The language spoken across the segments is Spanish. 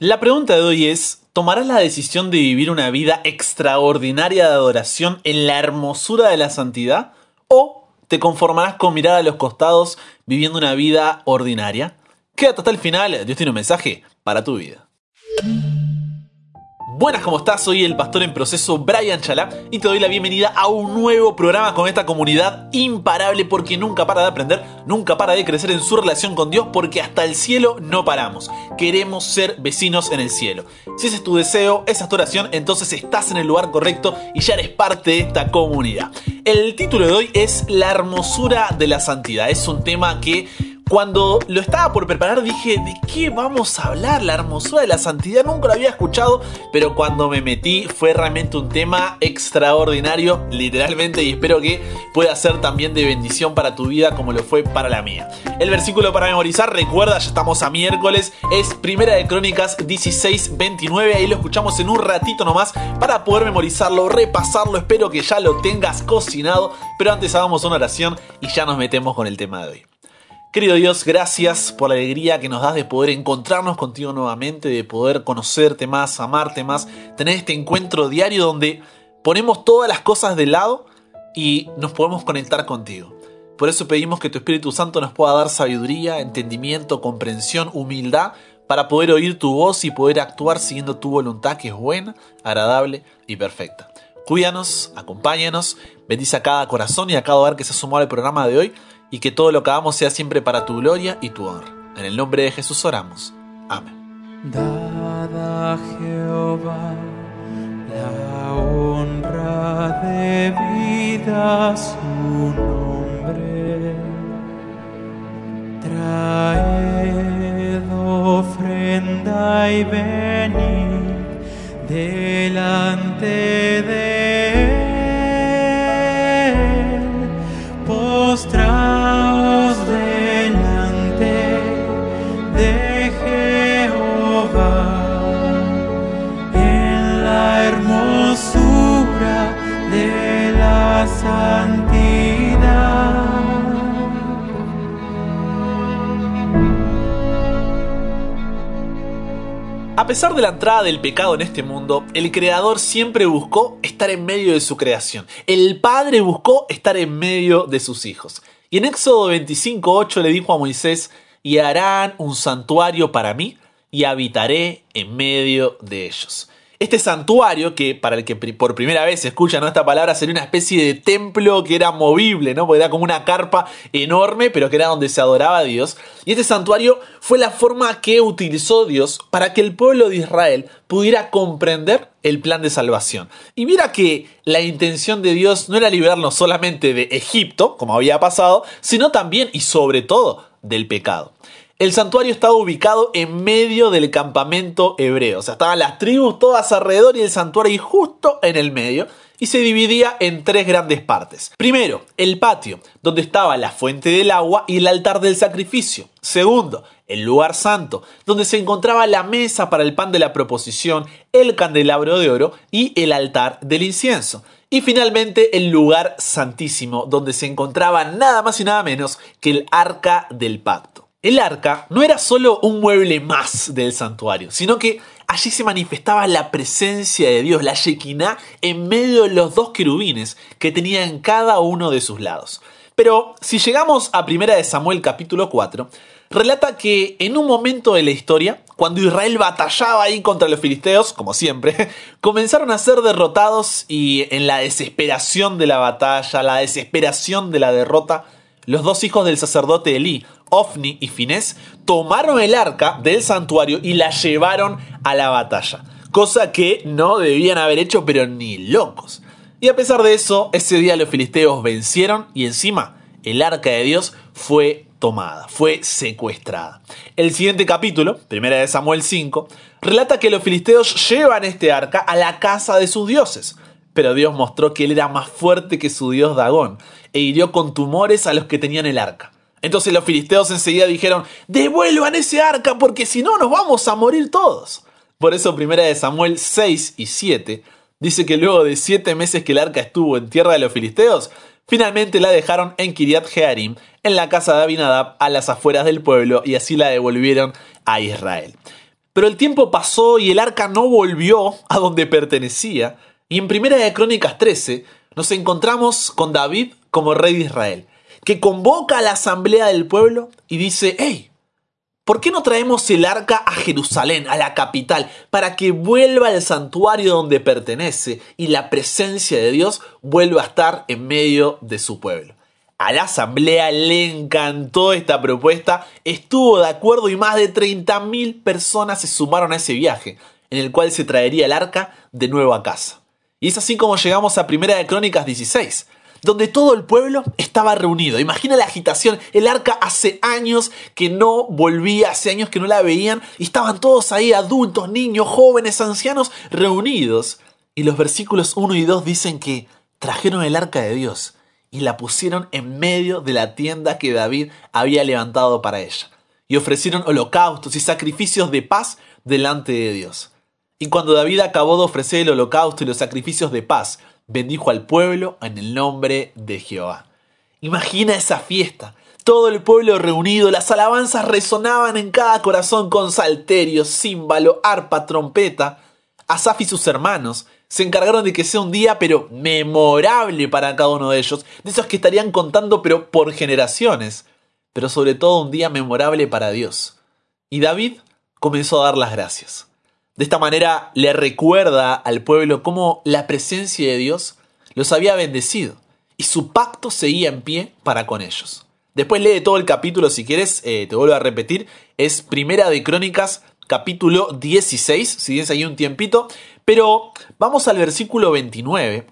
La pregunta de hoy es, ¿tomarás la decisión de vivir una vida extraordinaria de adoración en la hermosura de la santidad? ¿O te conformarás con mirar a los costados viviendo una vida ordinaria? Quédate hasta el final, Dios tiene un mensaje para tu vida. Buenas, ¿cómo estás? Soy el pastor en proceso Brian Chalá y te doy la bienvenida a un nuevo programa con esta comunidad imparable porque nunca para de aprender, nunca para de crecer en su relación con Dios porque hasta el cielo no paramos. Queremos ser vecinos en el cielo. Si ese es tu deseo, esa es tu oración, entonces estás en el lugar correcto y ya eres parte de esta comunidad. El título de hoy es La hermosura de la santidad. Es un tema que cuando lo estaba por preparar dije, ¿de qué vamos a hablar? La hermosura de la santidad nunca lo había escuchado, pero cuando me metí fue realmente un tema extraordinario, literalmente, y espero que pueda ser también de bendición para tu vida como lo fue para la mía. El versículo para memorizar, recuerda, ya estamos a miércoles, es Primera de Crónicas 16, 29, ahí lo escuchamos en un ratito nomás para poder memorizarlo, repasarlo, espero que ya lo tengas cocinado, pero antes hagamos una oración y ya nos metemos con el tema de hoy. Querido Dios, gracias por la alegría que nos das de poder encontrarnos contigo nuevamente, de poder conocerte más, amarte más, tener este encuentro diario donde ponemos todas las cosas de lado y nos podemos conectar contigo. Por eso pedimos que tu Espíritu Santo nos pueda dar sabiduría, entendimiento, comprensión, humildad para poder oír tu voz y poder actuar siguiendo tu voluntad que es buena, agradable y perfecta. Cuídanos, acompáñanos, bendice a cada corazón y a cada hogar que se ha sumado al programa de hoy y que todo lo que hagamos sea siempre para tu gloria y tu honra. En el nombre de Jesús oramos. Amén. Dada Jehová la honra debida a su nombre. Traed ofrenda y venid delante de pesar de la entrada del pecado en este mundo, el Creador siempre buscó estar en medio de su creación. El Padre buscó estar en medio de sus hijos. Y en Éxodo 25.8 le dijo a Moisés, y harán un santuario para mí, y habitaré en medio de ellos. Este santuario, que para el que por primera vez escucha esta palabra, sería una especie de templo que era movible, ¿no? Porque era como una carpa enorme, pero que era donde se adoraba a Dios. Y este santuario fue la forma que utilizó Dios para que el pueblo de Israel pudiera comprender el plan de salvación. Y mira que la intención de Dios no era liberarnos solamente de Egipto, como había pasado, sino también y sobre todo del pecado. El santuario estaba ubicado en medio del campamento hebreo. O sea, estaban las tribus todas alrededor y el santuario justo en el medio. Y se dividía en tres grandes partes. Primero, el patio, donde estaba la fuente del agua y el altar del sacrificio. Segundo, el lugar santo, donde se encontraba la mesa para el pan de la proposición, el candelabro de oro y el altar del incienso. Y finalmente el lugar santísimo, donde se encontraba nada más y nada menos que el arca del pacto. El arca no era solo un mueble más del santuario, sino que allí se manifestaba la presencia de Dios, la Shekinah, en medio de los dos querubines que tenía en cada uno de sus lados. Pero si llegamos a 1 de Samuel capítulo 4, relata que en un momento de la historia, cuando Israel batallaba ahí contra los filisteos, como siempre, comenzaron a ser derrotados y en la desesperación de la batalla, la desesperación de la derrota, los dos hijos del sacerdote Elí, Ofni y Finés, tomaron el arca del santuario y la llevaron a la batalla. Cosa que no debían haber hecho, pero ni locos. Y a pesar de eso, ese día los filisteos vencieron y encima el arca de Dios fue tomada, fue secuestrada. El siguiente capítulo, primera de Samuel 5, relata que los filisteos llevan este arca a la casa de sus dioses. Pero Dios mostró que él era más fuerte que su dios Dagón e hirió con tumores a los que tenían el arca. Entonces los filisteos enseguida dijeron, devuelvan ese arca porque si no nos vamos a morir todos. Por eso primera de Samuel 6 y 7 dice que luego de siete meses que el arca estuvo en tierra de los filisteos, finalmente la dejaron en Kiriat Jearim, en la casa de Abinadab, a las afueras del pueblo, y así la devolvieron a Israel. Pero el tiempo pasó y el arca no volvió a donde pertenecía. Y en Primera de Crónicas 13 nos encontramos con David como rey de Israel, que convoca a la asamblea del pueblo y dice, hey, ¿por qué no traemos el arca a Jerusalén, a la capital, para que vuelva al santuario donde pertenece y la presencia de Dios vuelva a estar en medio de su pueblo? A la asamblea le encantó esta propuesta, estuvo de acuerdo y más de 30.000 personas se sumaron a ese viaje, en el cual se traería el arca de nuevo a casa. Y es así como llegamos a Primera de Crónicas 16, donde todo el pueblo estaba reunido. Imagina la agitación, el arca hace años que no volvía, hace años que no la veían, y estaban todos ahí, adultos, niños, jóvenes, ancianos, reunidos. Y los versículos 1 y 2 dicen que trajeron el arca de Dios y la pusieron en medio de la tienda que David había levantado para ella. Y ofrecieron holocaustos y sacrificios de paz delante de Dios. Y cuando David acabó de ofrecer el holocausto y los sacrificios de paz, bendijo al pueblo en el nombre de Jehová. Imagina esa fiesta, todo el pueblo reunido, las alabanzas resonaban en cada corazón con salterio, címbalo, arpa, trompeta. Asaf y sus hermanos se encargaron de que sea un día pero memorable para cada uno de ellos, de esos que estarían contando pero por generaciones, pero sobre todo un día memorable para Dios. Y David comenzó a dar las gracias. De esta manera le recuerda al pueblo cómo la presencia de Dios los había bendecido y su pacto seguía en pie para con ellos. Después lee todo el capítulo si quieres, eh, te vuelvo a repetir, es Primera de Crónicas capítulo 16, si tienes ahí un tiempito, pero vamos al versículo 29,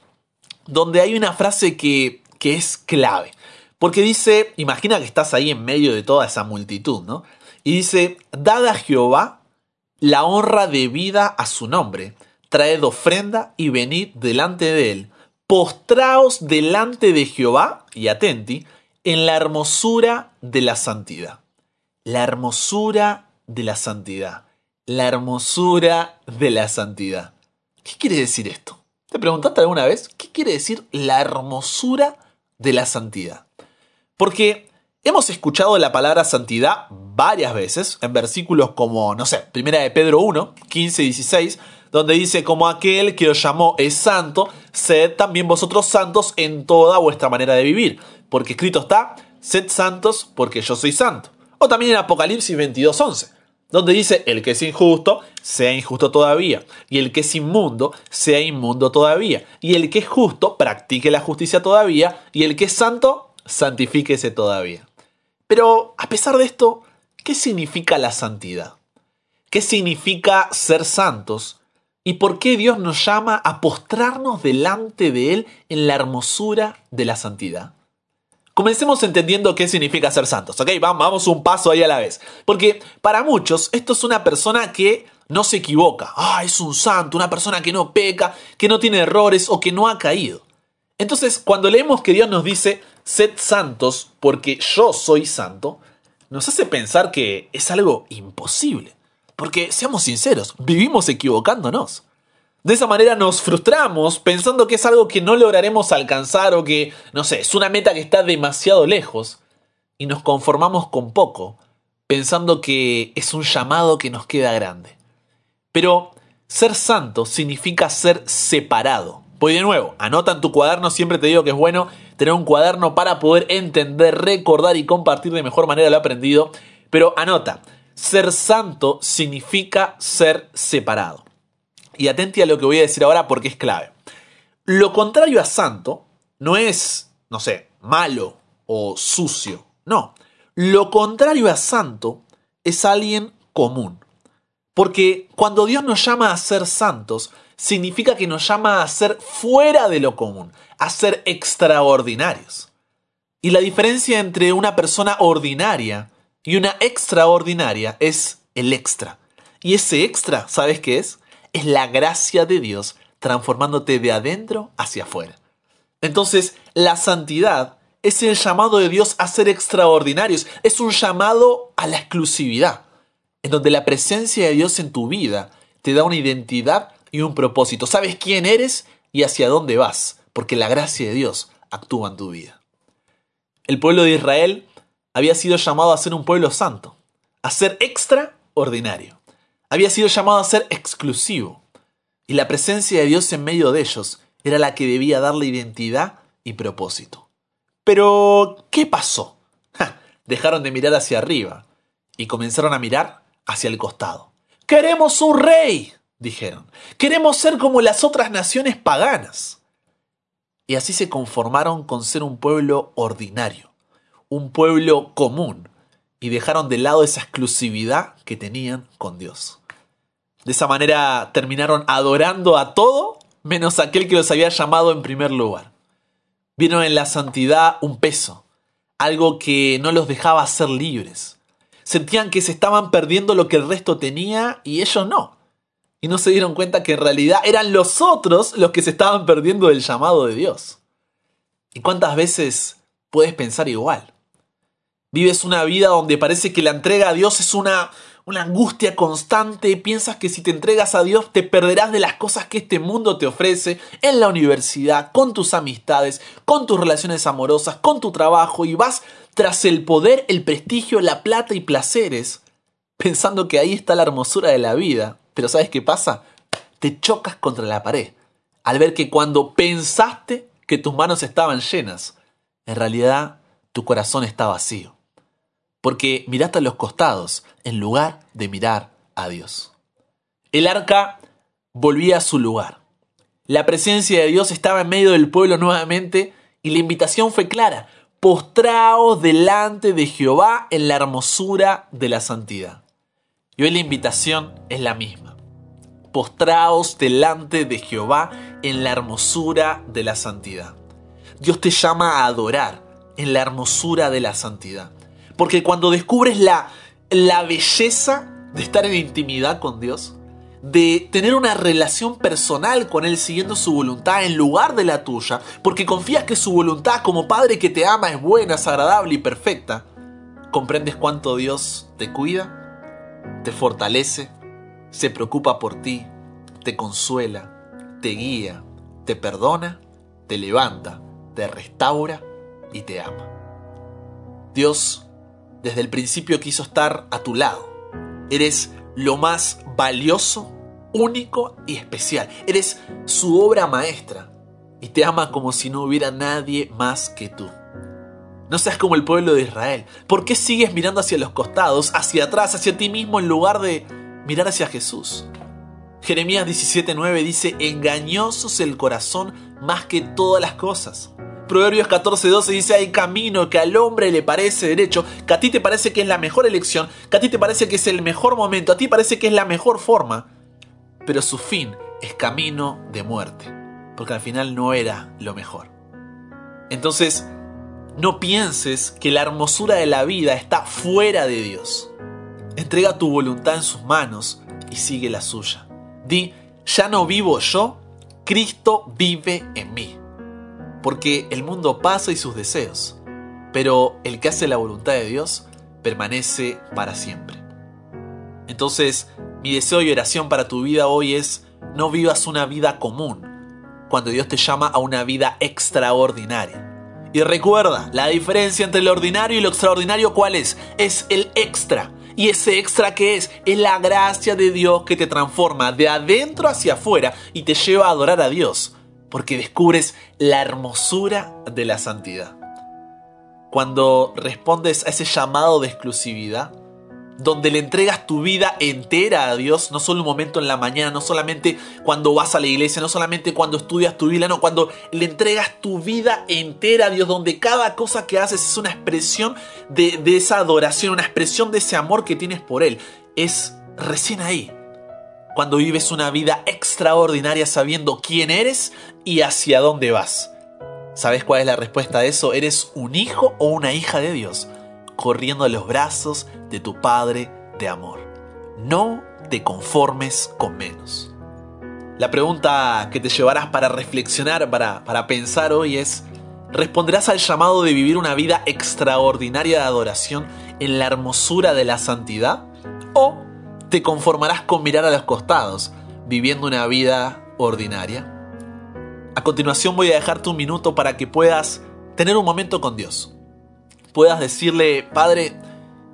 donde hay una frase que, que es clave. Porque dice, imagina que estás ahí en medio de toda esa multitud, ¿no? Y dice, dad a Jehová la honra debida a su nombre, traed ofrenda y venid delante de él, postraos delante de Jehová, y atenti, en la hermosura de la santidad. La hermosura de la santidad. La hermosura de la santidad. ¿Qué quiere decir esto? ¿Te preguntaste alguna vez qué quiere decir la hermosura de la santidad? Porque hemos escuchado la palabra santidad varias veces en versículos como, no sé, primera de Pedro 1, 15 y 16, donde dice, como aquel que os llamó es santo, sed también vosotros santos en toda vuestra manera de vivir. Porque escrito está, sed santos porque yo soy santo. O también en Apocalipsis 22, 11 donde dice, el que es injusto, sea injusto todavía, y el que es inmundo, sea inmundo todavía, y el que es justo, practique la justicia todavía, y el que es santo, santifíquese todavía. Pero, a pesar de esto, ¿qué significa la santidad? ¿Qué significa ser santos? ¿Y por qué Dios nos llama a postrarnos delante de Él en la hermosura de la santidad? Comencemos entendiendo qué significa ser santos, ¿ok? Vamos un paso ahí a la vez. Porque para muchos esto es una persona que no se equivoca. Ah, es un santo, una persona que no peca, que no tiene errores o que no ha caído. Entonces, cuando leemos que Dios nos dice, sed santos porque yo soy santo, nos hace pensar que es algo imposible. Porque, seamos sinceros, vivimos equivocándonos. De esa manera nos frustramos pensando que es algo que no lograremos alcanzar o que, no sé, es una meta que está demasiado lejos y nos conformamos con poco, pensando que es un llamado que nos queda grande. Pero ser santo significa ser separado. Pues de nuevo, anota en tu cuaderno, siempre te digo que es bueno tener un cuaderno para poder entender, recordar y compartir de mejor manera lo aprendido, pero anota, ser santo significa ser separado. Y atenti a lo que voy a decir ahora porque es clave. Lo contrario a santo no es, no sé, malo o sucio. No. Lo contrario a santo es alguien común. Porque cuando Dios nos llama a ser santos, significa que nos llama a ser fuera de lo común, a ser extraordinarios. Y la diferencia entre una persona ordinaria y una extraordinaria es el extra. Y ese extra, ¿sabes qué es? es la gracia de Dios transformándote de adentro hacia afuera. Entonces, la santidad es el llamado de Dios a ser extraordinarios, es un llamado a la exclusividad, en donde la presencia de Dios en tu vida te da una identidad y un propósito. Sabes quién eres y hacia dónde vas, porque la gracia de Dios actúa en tu vida. El pueblo de Israel había sido llamado a ser un pueblo santo, a ser extraordinario. había sido llamado a ser exclusivo. Y la presencia de Dios en medio de ellos era la que debía darle identidad y propósito. Pero, ¿qué pasó? dejaron de mirar hacia arriba y comenzaron a mirar hacia el costado. Queremos un rey, dijeron. Queremos ser como las otras naciones paganas. Y así se conformaron con ser un pueblo ordinario, un pueblo común, y dejaron de lado esa exclusividad que tenían con Dios. De esa manera terminaron adorando a todo menos aquel que los había llamado en primer lugar. Vieron en la santidad un peso, algo que no los dejaba ser libres. Sentían que se estaban perdiendo lo que el resto tenía y ellos no. Y no se dieron cuenta que en realidad eran los otros los que se estaban perdiendo del llamado de Dios. ¿Y cuántas veces puedes pensar igual? Vives una vida donde parece que la entrega a Dios es una, una angustia constante. Piensas que si te entregas a Dios te perderás de las cosas que este mundo te ofrece en la universidad, con tus amistades, con tus relaciones amorosas, con tu trabajo y vas tras el poder, el prestigio, la plata y placeres, pensando que ahí está la hermosura de la vida. Pero ¿sabes qué pasa? Te chocas contra la pared al ver que cuando pensaste que tus manos estaban llenas, en realidad tu corazón está vacío porque miraste a los costados en lugar de mirar a Dios. El arca volvía a su lugar. La presencia de Dios estaba en medio del pueblo nuevamente y la invitación fue clara. Postraos delante de Jehová en la hermosura de la santidad. La invitación es la misma. Postraos delante de Jehová en la hermosura de la santidad. Dios te llama a adorar en la hermosura de la santidad. Porque cuando descubres la, la belleza de estar en intimidad con Dios, de tener una relación personal con Él siguiendo su voluntad en lugar de la tuya, porque confías que su voluntad como Padre que te ama es buena, es agradable y perfecta, comprendes cuánto Dios te cuida, te fortalece, se preocupa por ti, te consuela, te guía, te perdona, te levanta, te restaura y te ama. Dios desde el principio quiso estar a tu lado. Eres lo más valioso, único y especial. Eres su obra maestra y te ama como si no hubiera nadie más que tú. No seas como el pueblo de Israel. ¿Por qué sigues mirando hacia los costados, hacia atrás, hacia ti mismo en lugar de mirar hacia Jesús? Jeremías 17:9 dice, engañoso es el corazón más que todas las cosas Proverbios 14:12 dice, hay camino que al hombre le parece derecho, que a ti te parece que es la mejor elección, que a ti te parece que es el mejor momento, a ti parece que es la mejor forma, pero su fin es camino de muerte, porque al final no era lo mejor. Entonces, no pienses que la hermosura de la vida está fuera de Dios. Entrega tu voluntad en sus manos y sigue la suya. Di, ya no vivo yo, Cristo vive en mí porque el mundo pasa y sus deseos, pero el que hace la voluntad de Dios permanece para siempre. Entonces, mi deseo y oración para tu vida hoy es no vivas una vida común, cuando Dios te llama a una vida extraordinaria. Y recuerda, la diferencia entre lo ordinario y lo extraordinario, ¿cuál es? Es el extra. ¿Y ese extra que es? Es la gracia de Dios que te transforma de adentro hacia afuera y te lleva a adorar a Dios porque descubres la hermosura de la santidad. Cuando respondes a ese llamado de exclusividad, donde le entregas tu vida entera a Dios, no solo un momento en la mañana, no solamente cuando vas a la iglesia, no solamente cuando estudias tu Biblia, no, cuando le entregas tu vida entera a Dios, donde cada cosa que haces es una expresión de, de esa adoración, una expresión de ese amor que tienes por Él. Es recién ahí cuando vives una vida extraordinaria sabiendo quién eres y hacia dónde vas. ¿Sabes cuál es la respuesta a eso? Eres un hijo o una hija de Dios, corriendo a los brazos de tu Padre de amor. No te conformes con menos. La pregunta que te llevarás para reflexionar, para, para pensar hoy es, ¿responderás al llamado de vivir una vida extraordinaria de adoración en la hermosura de la santidad? ¿O te conformarás con mirar a los costados, viviendo una vida ordinaria? A continuación voy a dejarte un minuto para que puedas tener un momento con Dios. Puedas decirle, Padre,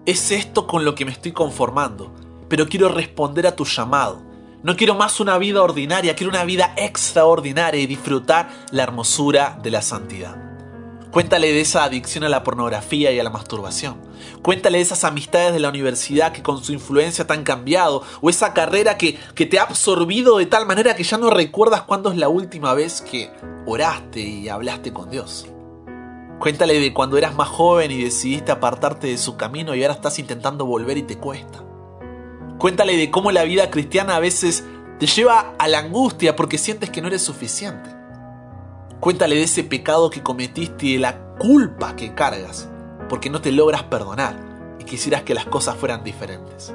es esto con lo que me estoy conformando. pero quiero responder a tu llamado. No quiero más una vida ordinaria, quiero una vida extraordinaria y disfrutar la hermosura de la santidad. Cuéntale de esa adicción a la pornografía y a la masturbación. Cuéntale de esas amistades de la universidad que con su influencia te han cambiado. O esa carrera que, que te ha absorbido de tal manera que ya no recuerdas cuándo es la última vez que oraste y hablaste con Dios. Cuéntale de cuando eras más joven y decidiste apartarte de su camino y ahora estás intentando volver y te cuesta. Cuéntale de cómo la vida cristiana a veces te lleva a la angustia porque sientes que no eres suficiente. Cuéntale de ese pecado que cometiste y de la culpa que cargas porque no te logras perdonar y quisieras que las cosas fueran diferentes.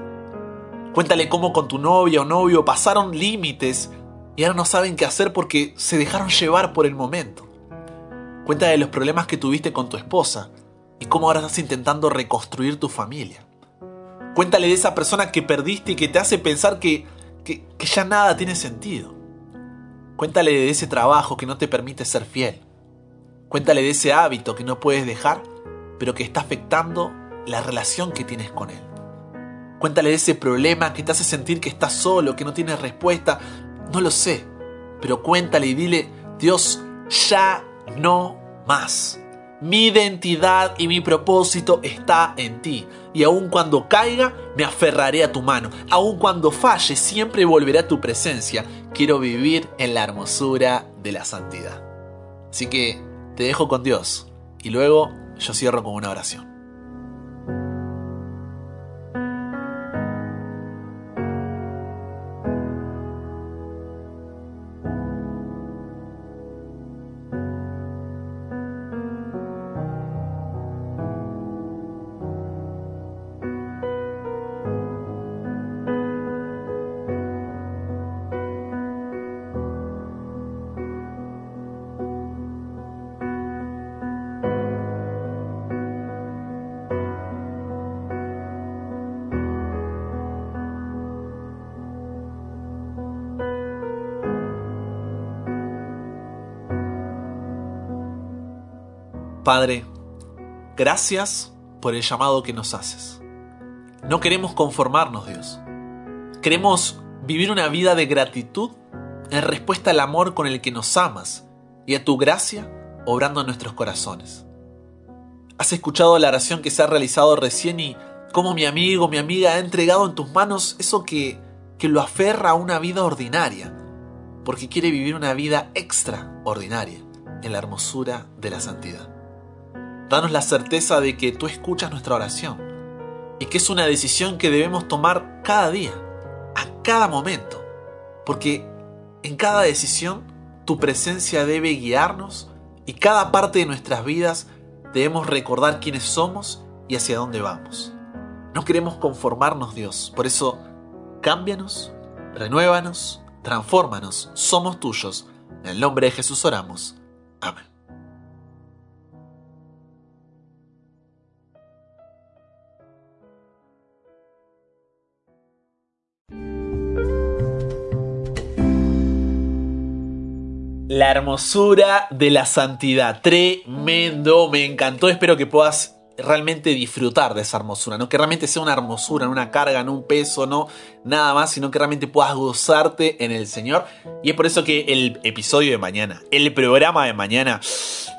Cuéntale cómo con tu novia o novio pasaron límites y ahora no saben qué hacer porque se dejaron llevar por el momento. Cuéntale los problemas que tuviste con tu esposa y cómo ahora estás intentando reconstruir tu familia. Cuéntale de esa persona que perdiste y que te hace pensar que, que, que ya nada tiene sentido. Cuéntale de ese trabajo que no te permite ser fiel. Cuéntale de ese hábito que no puedes dejar, pero que está afectando la relación que tienes con él. Cuéntale de ese problema que te hace sentir que estás solo, que no tienes respuesta. No lo sé, pero cuéntale y dile, Dios, ya no más. Mi identidad y mi propósito está en ti. Y aun cuando caiga, me aferraré a tu mano. Aun cuando falle, siempre volveré a tu presencia. Quiero vivir en la hermosura de la santidad. Así que te dejo con Dios. Y luego yo cierro con una oración. Padre, gracias por el llamado que nos haces. No queremos conformarnos, Dios. Queremos vivir una vida de gratitud en respuesta al amor con el que nos amas y a tu gracia obrando en nuestros corazones. Has escuchado la oración que se ha realizado recién y cómo mi amigo, mi amiga ha entregado en tus manos eso que, que lo aferra a una vida ordinaria, porque quiere vivir una vida extraordinaria en la hermosura de la santidad. Danos la certeza de que tú escuchas nuestra oración y que es una decisión que debemos tomar cada día, a cada momento, porque en cada decisión tu presencia debe guiarnos y cada parte de nuestras vidas debemos recordar quiénes somos y hacia dónde vamos. No queremos conformarnos, Dios, por eso cámbianos, renuévanos, transfórmanos, somos tuyos. En el nombre de Jesús oramos. Amén. La hermosura de la santidad. Tremendo, me encantó. Espero que puedas realmente disfrutar de esa hermosura, no que realmente sea una hermosura, no una carga, no un peso, no nada más, sino que realmente puedas gozarte en el Señor. Y es por eso que el episodio de mañana, el programa de mañana,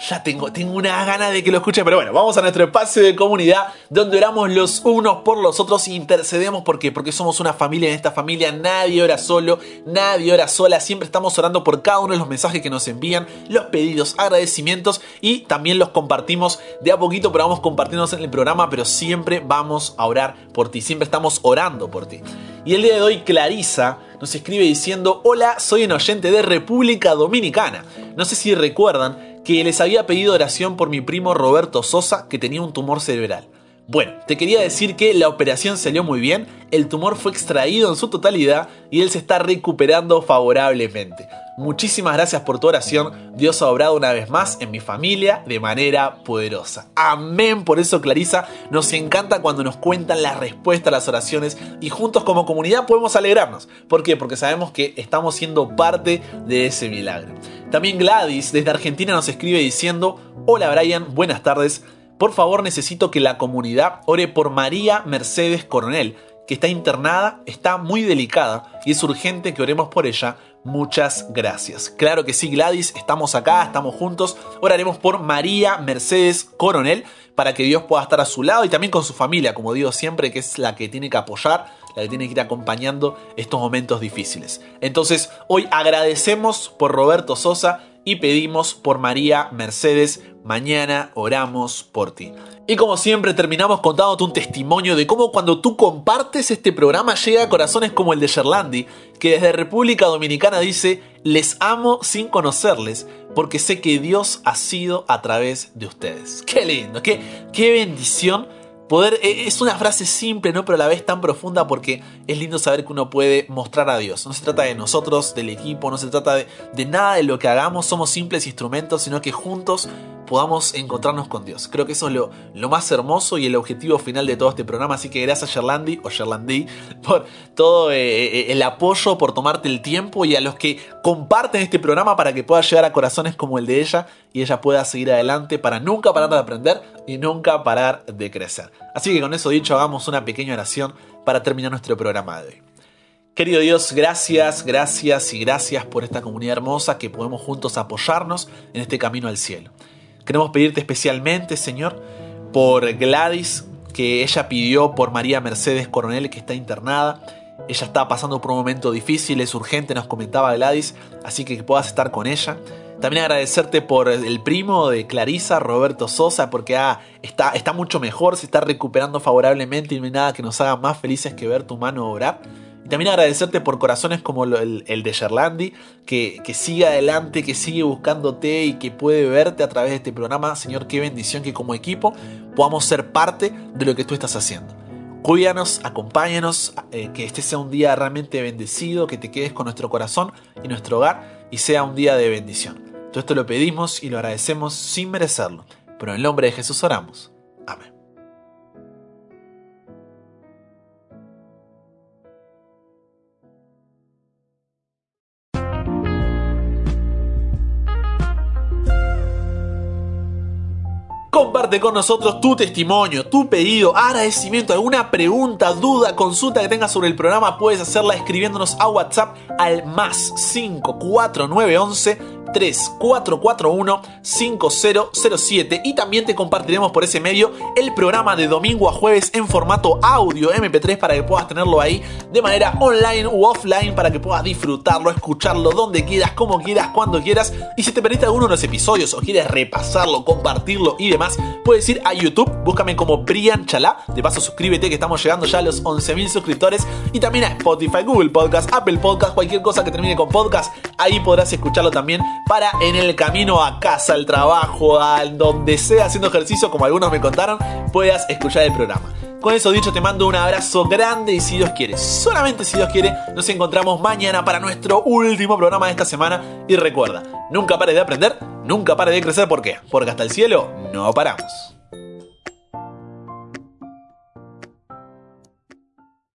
ya tengo, tengo una gana de que lo escuchen. Pero bueno, vamos a nuestro espacio de comunidad donde oramos los unos por los otros e intercedemos. ¿Por qué? Porque somos una familia. En esta familia nadie ora solo, nadie ora sola. Siempre estamos orando por cada uno de los mensajes que nos envían, los pedidos, agradecimientos y también los compartimos de a poquito, pero vamos en el programa. Pero siempre vamos a orar por ti. Siempre estamos orando por ti. Y el día de hoy Clarisa nos escribe diciendo, hola, soy un oyente de República Dominicana. No sé si recuerdan que les había pedido oración por mi primo Roberto Sosa que tenía un tumor cerebral. Bueno, te quería decir que la operación salió muy bien, el tumor fue extraído en su totalidad y él se está recuperando favorablemente. Muchísimas gracias por tu oración, Dios ha obrado una vez más en mi familia de manera poderosa. Amén, por eso Clarisa, nos encanta cuando nos cuentan la respuesta a las oraciones y juntos como comunidad podemos alegrarnos. ¿Por qué? Porque sabemos que estamos siendo parte de ese milagro. También Gladys desde Argentina nos escribe diciendo, hola Brian, buenas tardes. Por favor necesito que la comunidad ore por María Mercedes Coronel, que está internada, está muy delicada y es urgente que oremos por ella. Muchas gracias. Claro que sí, Gladys, estamos acá, estamos juntos. Oraremos por María Mercedes Coronel para que Dios pueda estar a su lado y también con su familia, como digo siempre, que es la que tiene que apoyar, la que tiene que ir acompañando estos momentos difíciles. Entonces, hoy agradecemos por Roberto Sosa y pedimos por María Mercedes. Mañana oramos por ti. Y como siempre terminamos contándote un testimonio de cómo cuando tú compartes este programa llega a corazones como el de Sherlandi, que desde República Dominicana dice, les amo sin conocerles, porque sé que Dios ha sido a través de ustedes. Qué lindo, qué, qué bendición Poder, e, es una frase simple, ¿no? Pero a la vez tan profunda porque es lindo saber que uno puede mostrar a Dios. No se trata de nosotros, del equipo, no se trata de, nada de lo que hagamos, somos simples instrumentos, sino que juntos podamos encontrarnos con Dios. Creo que eso es lo, lo, más hermoso y el objetivo final de todo este programa. Así que gracias Sherlandi o Sherlandi por todo eh, eh, el apoyo, por tomarte el tiempo y a los que comparten este programa para que pueda llegar a corazones como el de ella y ella pueda seguir adelante para nunca parar de aprender y nunca parar de crecer. Así que con eso dicho, hagamos una pequeña oración para terminar nuestro programa de hoy. Querido Dios, gracias, gracias y gracias por esta comunidad hermosa que podemos juntos apoyarnos en este camino al cielo. Queremos pedirte especialmente, Señor, por Gladys, que ella pidió por María Mercedes Coronel, que está internada. Ella está pasando por un momento difícil, es urgente, nos comentaba Gladys, así que puedas estar con ella. También agradecerte por el primo de Clarisa, Roberto Sosa, porque ah, está, mucho mejor, se está recuperando favorablemente y no hay nada que nos haga más felices que ver tu mano obrar. Y también agradecerte por corazones como el, de Sherlandi, que, que sigue adelante, que sigue buscándote y que puede verte a través de este programa. Señor, qué bendición que como equipo podamos ser parte de lo que tú estás haciendo. Cuídanos, acompáñanos, eh, que este sea un día realmente bendecido, que te quedes con nuestro corazón y nuestro hogar y sea un día de bendición. Todo esto lo pedimos y lo agradecemos sin merecerlo, pero en el nombre de Jesús oramos. Amén. Comparte con nosotros tu testimonio, tu pedido, agradecimiento, alguna pregunta, duda, consulta que tengas sobre el programa, puedes hacerla escribiéndonos a WhatsApp al más 54911 3441-5007 y también te compartiremos por ese medio el programa de domingo a jueves en formato audio MP3 para que puedas tenerlo ahí de manera online u offline para que puedas disfrutarlo, escucharlo donde quieras, como quieras, cuando quieras. Y si te perdiste alguno de los episodios o quieres repasarlo, compartirlo y demás, puedes ir a YouTube, búscame como Brian Chalá, de paso suscríbete que estamos llegando ya a los 11.000 suscriptores. Y también a Spotify, Google Podcast, Apple Podcast, cualquier cosa que termine con podcast, ahí podrás escucharlo también para en el camino a casa, al trabajo, a donde sea haciendo ejercicio, como algunos me contaron, puedas escuchar el programa. Con eso dicho, te mando un abrazo grande y si Dios quiere, solamente si Dios quiere, nos encontramos mañana para nuestro último programa de esta semana. Y recuerda, nunca pares de aprender, nunca pares de crecer, ¿por qué? Porque hasta el cielo no paramos.